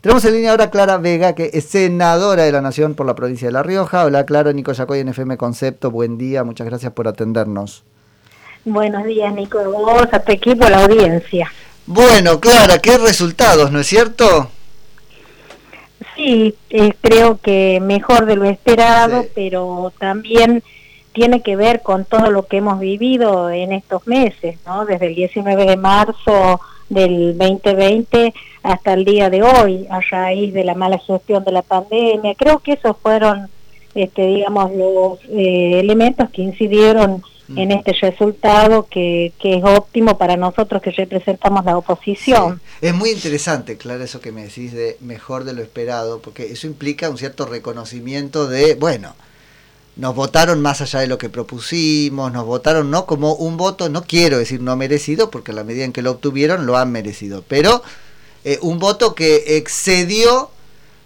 Tenemos en línea ahora Clara Vega, que es senadora de la Nación por la provincia de La Rioja. Hola, Clara, Nico Yacoy en FM Concepto. Buen día, muchas gracias por atendernos. Buenos días, Nico, vos, a tu equipo, a la audiencia. Bueno, Clara, ¿qué resultados, no es cierto? Sí, eh, creo que mejor de lo esperado, pero también tiene que ver con todo lo que hemos vivido en estos meses, ¿no? Desde el 19 de marzo del 2020 hasta el día de hoy, a raíz de la mala gestión de la pandemia. Creo que esos fueron, este, digamos, los eh, elementos que incidieron mm. en este resultado que, que, es óptimo para nosotros que representamos la oposición. Es muy interesante, claro, eso que me decís de mejor de lo esperado, porque eso implica un cierto reconocimiento de, bueno, nos votaron más allá de lo que propusimos, nos votaron no como un voto, no quiero decir no merecido, porque a la medida en que lo obtuvieron lo han merecido, pero eh, un voto que excedió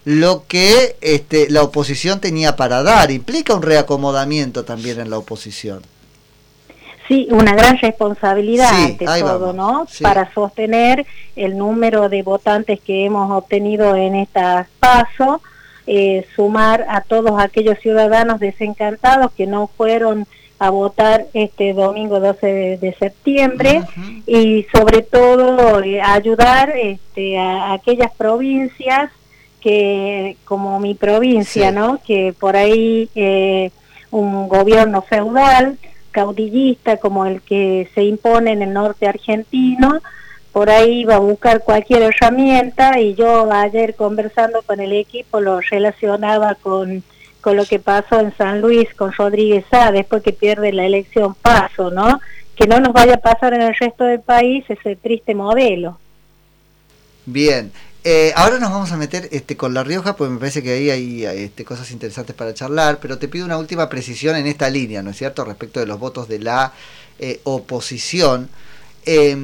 lo que este, la oposición tenía para dar, implica un reacomodamiento también en la oposición. Sí, una gran responsabilidad de todo, ¿no? Para sostener el número de votantes que hemos obtenido en estas pasos eh, sumar a todos aquellos ciudadanos desencantados que no fueron a votar este domingo 12 de, septiembre y sobre todo eh, ayudar este, a, aquellas provincias que como mi provincia, ¿no? Que por ahí eh, un gobierno feudal, caudillista como el que se impone en el norte argentino, por ahí iba a buscar cualquier herramienta y yo ayer conversando con el equipo lo relacionaba con, con lo que pasó en San Luis con Rodríguez A después que pierde la elección paso, ¿no? Que no nos vaya a pasar en el resto del país ese triste modelo. Bien, eh, ahora nos vamos a meter este, con La Rioja, porque me parece que ahí hay este, cosas interesantes para charlar, pero te pido una última precisión en esta línea, ¿no es cierto?, respecto de los votos de la eh, oposición. Eh,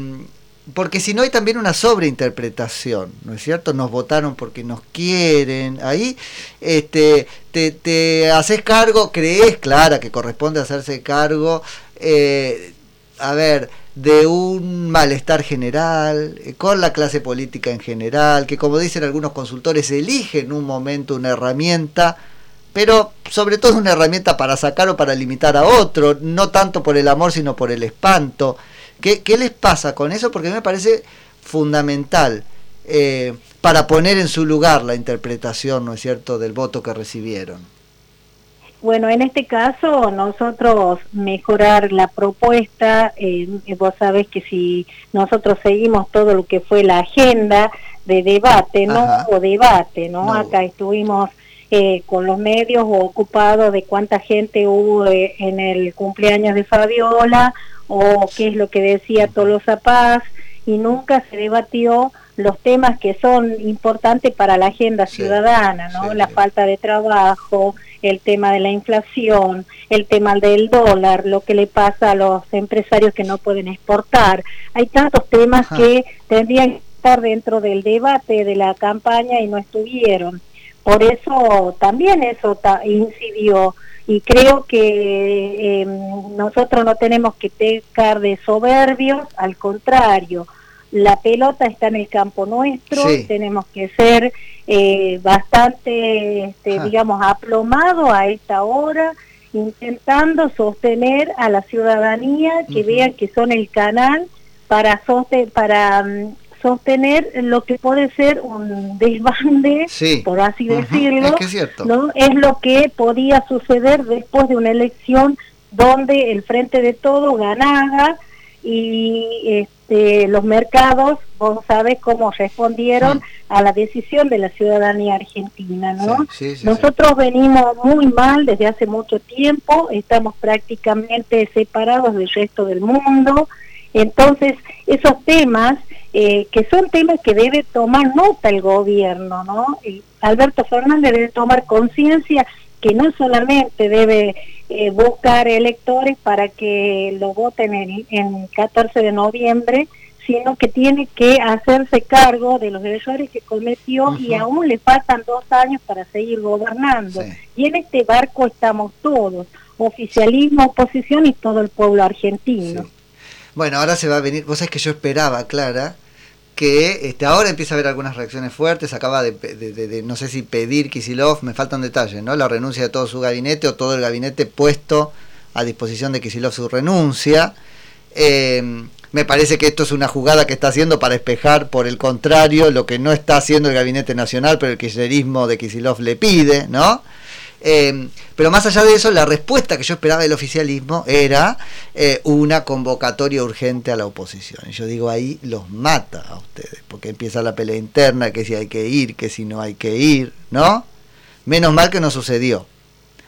porque si no hay también una sobreinterpretación, ¿no es cierto? Nos votaron porque nos quieren, ahí este, te, te haces cargo, crees, Clara, que corresponde hacerse cargo, eh, a ver, de un malestar general, eh, con la clase política en general, que como dicen algunos consultores, eligen en un momento una herramienta, pero sobre todo una herramienta para sacar o para limitar a otro, no tanto por el amor, sino por el espanto. ¿Qué, les pasa con eso? Porque me parece fundamental eh, para poner en su lugar la interpretación, ¿no es cierto?, del voto que recibieron. Bueno, en este caso nosotros mejorar la propuesta, eh, vos sabés que si nosotros seguimos todo lo que fue la agenda de debate, no o debate, ¿no? Acá estuvimos eh, con los medios ocupados de cuánta gente hubo en el cumpleaños de Fabiola o qué es lo que decía Tolosa Paz y nunca se debatió los temas que son importantes para la agenda ciudadana, ¿no? la falta de trabajo, el tema de la inflación, el tema del dólar, lo que le pasa a los empresarios que no pueden exportar. Hay tantos temas que tendrían que estar dentro del debate de la campaña y no estuvieron. Por eso también eso incidió. Y creo que em, nosotros no tenemos que pecar de soberbios, al contrario, la pelota está en el campo nuestro, tenemos que ser eh, bastante, este, digamos, aplomados a esta hora, intentando sostener a la ciudadanía que vean que son el canal para, para mm, sostener lo que puede ser un desbande, por así decirlo, es, ¿no? es lo que podía suceder después de una elección donde el Frente de Todo ganaba y este, los mercados, vos sabés cómo respondieron a la decisión de la ciudadanía argentina, ¿no? Nosotros venimos muy mal desde hace mucho tiempo, estamos prácticamente separados del resto del mundo, entonces esos temas eh, que son temas que debe tomar nota el gobierno, ¿no? Alberto Fernández debe tomar conciencia que no solamente debe eh, buscar electores para que lo voten en, en 14 de noviembre, sino que tiene que hacerse cargo de los errores que cometió y aún le faltan dos años para seguir gobernando. Y en este barco estamos todos, oficialismo, oposición y todo el pueblo argentino. Bueno, ahora se va a venir, vos sabés que yo esperaba, Clara, que este, ahora empieza a haber algunas reacciones fuertes, acaba de, no sé si pedir Kisilov, me falta un detalle, ¿no? La renuncia de todo su gabinete o todo el gabinete puesto a disposición de Kisilov su renuncia. Eh, me parece que esto es una jugada que está haciendo para espejar, por el contrario, lo que no está haciendo el Gabinete Nacional, pero el kirchnerismo de Kisilov le pide, ¿no? Eh, pero más allá de eso, la respuesta que yo esperaba del oficialismo era eh, una convocatoria urgente a la oposición. Y yo digo, ahí los mata a ustedes, porque empieza la pelea interna, que si hay que ir, que si no hay que ir, ¿no? Menos mal que no sucedió.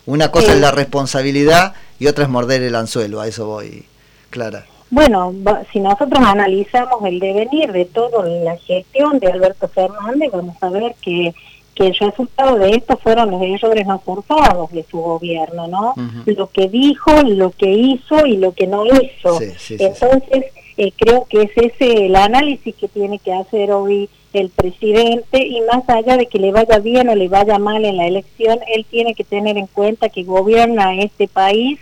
Una cosa es la responsabilidad y otra es morder el anzuelo, a eso voy, Clara. Bueno, si nosotros analizamos el devenir de toda la gestión de Alberto Fernández, vamos a ver que que el resultado de esto fueron los errores no de su gobierno, ¿no? Lo que dijo, lo que hizo y lo que no hizo. Entonces, eh, creo que es ese el análisis que tiene que hacer hoy el presidente y más allá de que le vaya bien o le vaya mal en la elección, él tiene que tener en cuenta que gobierna este país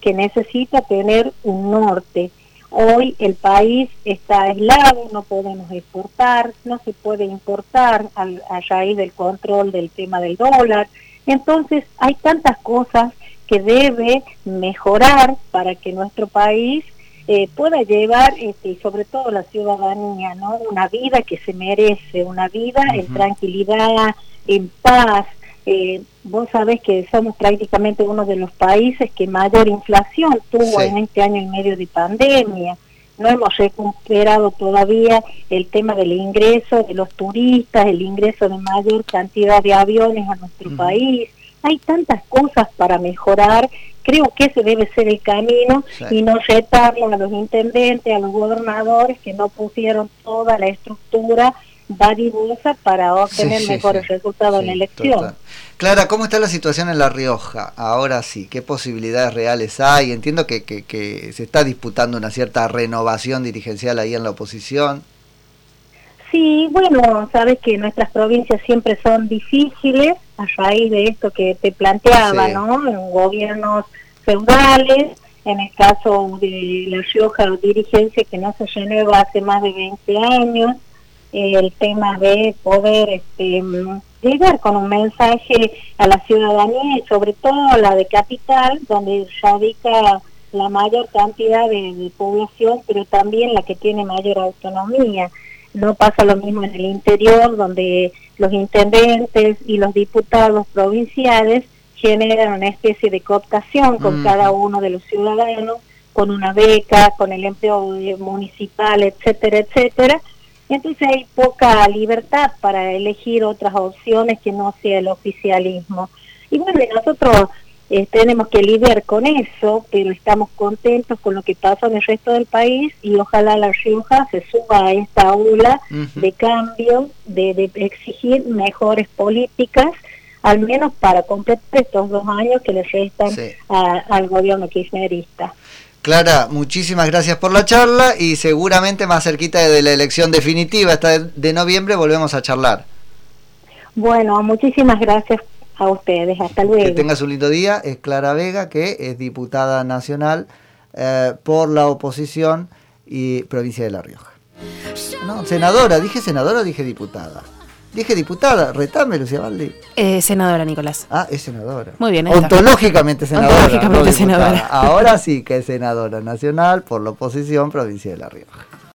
que necesita tener un norte Hoy el país está aislado, no podemos exportar, no se puede importar a raíz del control del tema del dólar. Entonces hay tantas cosas que debe mejorar para que nuestro país eh, pueda llevar, este, y sobre todo la ciudadanía, ¿no? una vida que se merece, una vida en tranquilidad, en paz, eh, vos sabés que somos prácticamente uno de los países que mayor inflación tuvo en este año y medio de pandemia. No hemos recuperado todavía el tema del ingreso de los turistas, el ingreso de mayor cantidad de aviones a nuestro país. Hay tantas cosas para mejorar. Creo que ese debe ser el camino y no retarlo a los intendentes, a los gobernadores que no pusieron toda la estructura dadivosa para obtener mejores resultados en la elección. Clara, ¿cómo está la situación en La Rioja? Ahora sí, ¿qué posibilidades reales hay? Entiendo que, que, se está disputando una cierta renovación dirigencial ahí en la oposición. Sí, bueno, sabes que nuestras provincias siempre son difíciles a raíz de esto que te planteaba, ¿no? En gobiernos feudales, en el caso de La Rioja, dirigencia que no se renueva hace más de 20 años, el tema de poder este, llegar con un mensaje a la ciudadanía y sobre todo a la de capital, donde radica la mayor cantidad de, población, pero también la que tiene mayor autonomía. No pasa lo mismo en el interior, donde los intendentes y los diputados provinciales generan una especie de cooptación con cada uno de los ciudadanos, con una beca, con el empleo municipal, etcétera, etcétera, entonces hay poca libertad para elegir otras opciones que no sea el oficialismo. Y bueno, nosotros eh, tenemos que lidiar con eso, pero estamos contentos con lo que pasa en el resto del país y ojalá La Rioja se suba a esta aula de cambio, de, exigir mejores políticas, al menos para completar estos dos años que le restan al gobierno kirchnerista. Clara, muchísimas gracias por la charla y seguramente más cerquita de la elección definitiva, esta de noviembre, volvemos a charlar. Bueno, muchísimas gracias a ustedes. Hasta luego. Que tengas un lindo día. Es Clara Vega, que es diputada nacional eh, por la oposición y provincia de La Rioja. No, senadora, dije senadora o dije diputada. Dije diputada, retame, Lucía Valdi. Eh, senadora, Nicolás. Ah, es senadora. Muy bien. Ontológicamente senadora. Ontológicamente senadora. Ahora sí que es senadora nacional por la oposición provincia de La Rioja.